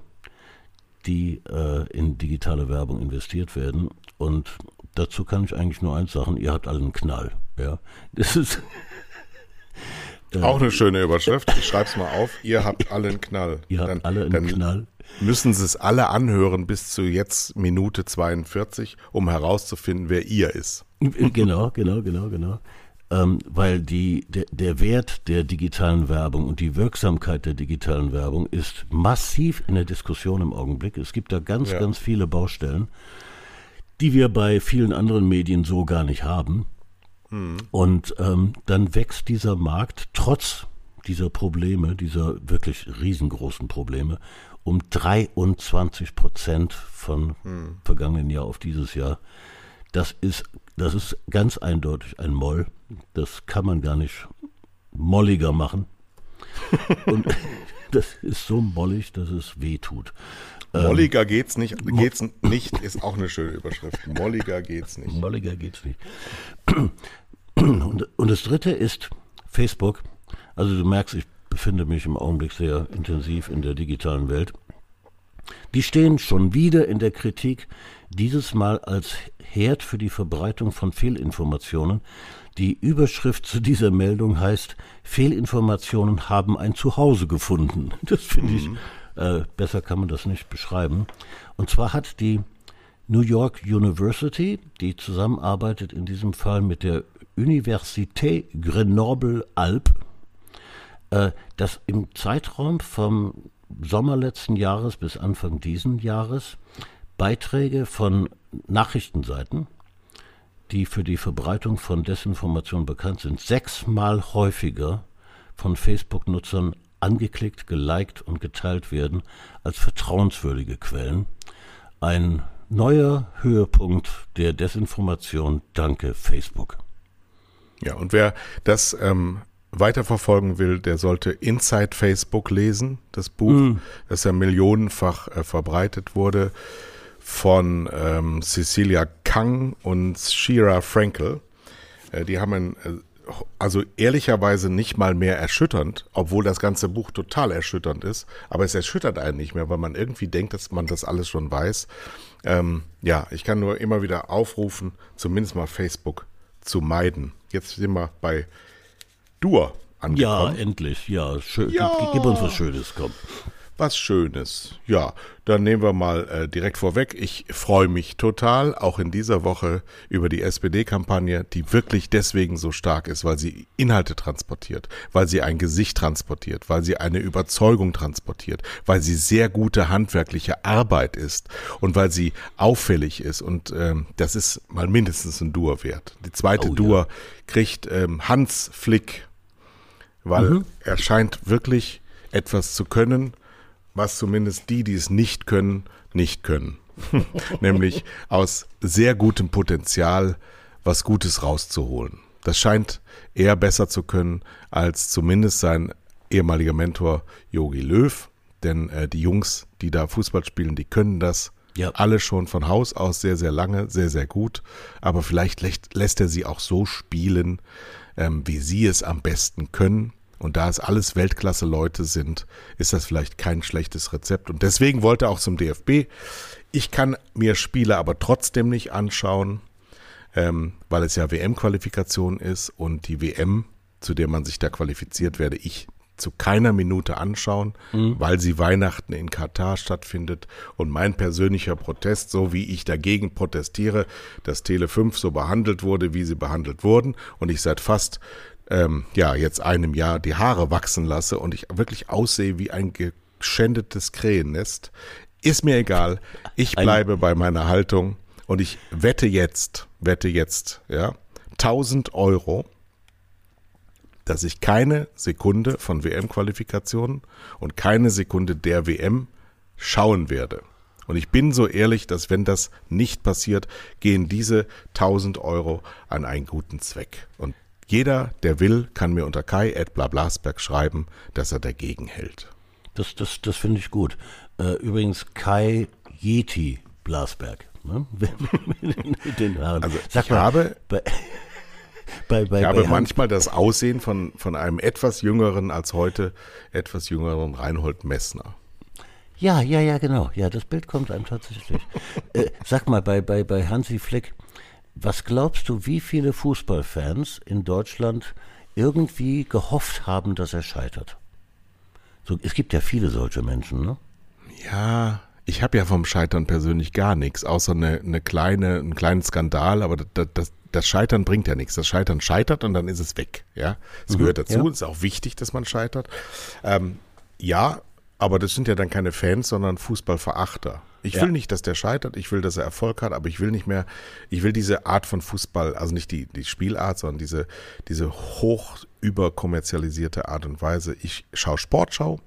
die äh, in digitale Werbung investiert werden. Und dazu kann ich eigentlich nur eins sagen, ihr habt alle einen Knall. Ja, das ist auch eine schöne Überschrift. Ich schreibe es mal auf. Ihr habt alle einen Knall. Ihr habt dann, alle einen dann Knall. Müssen Sie es alle anhören bis zu jetzt Minute 42, um herauszufinden, wer ihr ist. Genau, genau, genau, genau. Ähm, weil die, der, der Wert der digitalen Werbung und die Wirksamkeit der digitalen Werbung ist massiv in der Diskussion im Augenblick. Es gibt da ganz, ja. ganz viele Baustellen, die wir bei vielen anderen Medien so gar nicht haben. Mhm. Und ähm, dann wächst dieser Markt trotz dieser Probleme, dieser wirklich riesengroßen Probleme, um 23 Prozent von mhm. vergangenen Jahr auf dieses Jahr. Das ist, das ist ganz eindeutig ein Moll. Das kann man gar nicht molliger machen. <laughs> Und das ist so mollig, dass es weh tut. Ähm, molliger geht's nicht, geht's nicht, ist auch eine schöne Überschrift. Molliger geht's nicht. Molliger geht's nicht. Und, und das dritte ist Facebook. Also du merkst, ich befinde mich im Augenblick sehr intensiv in der digitalen Welt. Die stehen schon wieder in der Kritik, dieses Mal als Herd für die Verbreitung von Fehlinformationen. Die Überschrift zu dieser Meldung heißt, Fehlinformationen haben ein Zuhause gefunden. <laughs> Das finde ich, mhm. äh, besser kann man das nicht beschreiben. Und zwar hat die New York University, die zusammenarbeitet in diesem Fall mit der Université Grenoble-Alpes, äh, das im Zeitraum vom Sommer letzten Jahres bis Anfang diesen Jahres Beiträge von Nachrichtenseiten, die für die Verbreitung von Desinformation bekannt sind, sechsmal häufiger von Facebook-Nutzern angeklickt, geliked und geteilt werden als vertrauenswürdige Quellen. Ein neuer Höhepunkt der Desinformation. Danke, Facebook. Ja, und wer das ähm, weiterverfolgen will, der sollte Inside Facebook lesen, das Buch, mm. das ja millionenfach äh, verbreitet wurde von ähm, Cecilia Kang und Shira Frankel. Äh, die haben ein, äh, also ehrlicherweise nicht mal mehr erschütternd, obwohl das ganze Buch total erschütternd ist, aber es erschüttert einen nicht mehr, weil man irgendwie denkt, dass man das alles schon weiß. Ähm, ja, ich kann nur immer wieder aufrufen, zumindest mal Facebook zu meiden. Jetzt sind wir bei Dur. angekommen. Ja, endlich. Ja, schön. Ja. Gib, gib uns was Schönes, komm was Schönes. Ja, dann nehmen wir mal äh, direkt vorweg. Ich freue mich total, auch in dieser Woche, über die SPD-Kampagne, die wirklich deswegen so stark ist, weil sie Inhalte transportiert, weil sie ein Gesicht transportiert, weil sie eine Überzeugung transportiert, weil sie sehr gute handwerkliche Arbeit ist und weil sie auffällig ist. Und ähm, das ist mal mindestens ein Dur wert. Die zweite oh, Dur ja. kriegt ähm, Hans Flick, weil mhm. er scheint wirklich etwas zu können, was zumindest die, die es nicht können, nicht können. <laughs> Nämlich aus sehr gutem Potenzial was Gutes rauszuholen. Das scheint er besser zu können als zumindest sein ehemaliger Mentor Yogi Löw. Denn äh, die Jungs, die da Fußball spielen, die können das ja. alle schon von Haus aus sehr, sehr lange, sehr, sehr gut. Aber vielleicht lässt, lässt er sie auch so spielen, ähm, wie sie es am besten können. Und da es alles Weltklasse-Leute sind, ist das vielleicht kein schlechtes Rezept. Und deswegen wollte er auch zum DFB. Ich kann mir Spiele aber trotzdem nicht anschauen, ähm, weil es ja WM-Qualifikation ist und die WM, zu der man sich da qualifiziert, werde ich zu keiner Minute anschauen, mhm. weil sie Weihnachten in Katar stattfindet. Und mein persönlicher Protest, so wie ich dagegen protestiere, dass Tele 5 so behandelt wurde, wie sie behandelt wurden, und ich seit fast ähm, ja, jetzt einem Jahr die Haare wachsen lasse und ich wirklich aussehe wie ein geschändetes Krähennest, ist mir egal. Ich bleibe bei meiner Haltung und ich wette jetzt, wette jetzt, ja, 1000 Euro, dass ich keine Sekunde von WM-Qualifikationen und keine Sekunde der WM schauen werde. Und ich bin so ehrlich, dass wenn das nicht passiert, gehen diese 1000 Euro an einen guten Zweck. Und jeder, der will, kann mir unter kai.blablasberg schreiben, dass er dagegen hält. Das, das, das finde ich gut. Äh, übrigens Kai Yeti Blasberg. Ne? <laughs> Also Sag ich mal, habe, bei, <laughs> bei, bei, ich habe manchmal das Aussehen von, von einem etwas jüngeren als heute, etwas jüngeren Reinhold Messner. Ja, ja, ja, genau. Ja, das Bild kommt einem tatsächlich. <laughs> äh, sag mal, bei, bei, bei Hansi Flick, was glaubst du, wie viele Fußballfans in Deutschland irgendwie gehofft haben, dass er scheitert? So, es gibt ja viele solche Menschen, ne? Ja, ich habe ja vom Scheitern persönlich gar nichts, außer eine, eine kleine, einen kleinen Skandal, aber das, das, das Scheitern bringt ja nichts. Das Scheitern scheitert und dann ist es weg. Ja, es mhm, gehört dazu. Ja. Es ist auch wichtig, dass man scheitert. Ähm, ja, aber das sind ja dann keine Fans, sondern Fußballverachter. Ich will nicht, dass der scheitert, ich will, dass er Erfolg hat, aber ich will nicht mehr, ich will diese Art von Fußball, also nicht die, die Spielart, sondern diese, diese hoch überkommerzialisierte Art und Weise. Ich schaue Sportschau,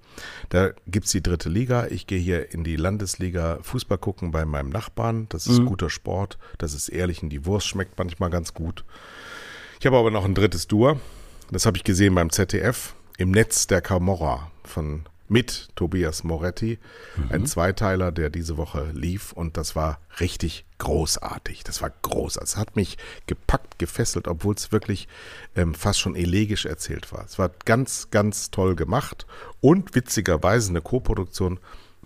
da gibt's die dritte Liga, ich gehe hier in die Landesliga Fußball gucken bei meinem Nachbarn, das ist mhm. guter Sport, das ist ehrlich und die Wurst schmeckt manchmal ganz gut. Ich habe aber noch ein drittes Dur, das habe ich gesehen beim ZDF, im Netz der Camorra von mit Tobias Moretti. Mhm. Ein Zweiteiler, der diese Woche lief und das war richtig großartig. Das war großartig. Es hat mich gepackt, gefesselt, obwohl es wirklich ähm, fast schon elegisch erzählt war. Es war ganz, ganz toll gemacht und witzigerweise eine Koproduktion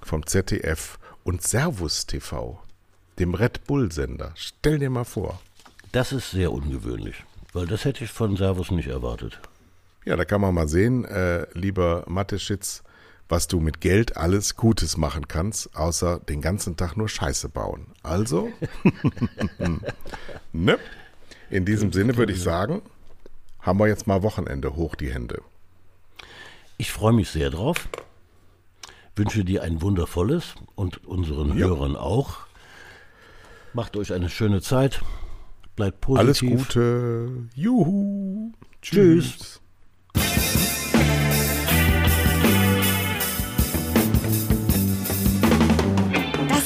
vom ZDF und Servus TV, dem Red Bull Sender. Stell dir mal vor. Das ist sehr ungewöhnlich, weil das hätte ich von Servus nicht erwartet. Ja, da kann man mal sehen, äh, lieber Mathe-Schitz, was du mit Geld alles Gutes machen kannst, außer den ganzen Tag nur Scheiße bauen. Also, <laughs> ne? In diesem Sinne würde ich sagen, haben wir jetzt mal Wochenende hoch die Hände. Ich freue mich sehr drauf. Wünsche dir ein wundervolles und unseren ja. Hörern auch. Macht euch eine schöne Zeit. Bleibt positiv. Alles Gute. Juhu. Tschüss.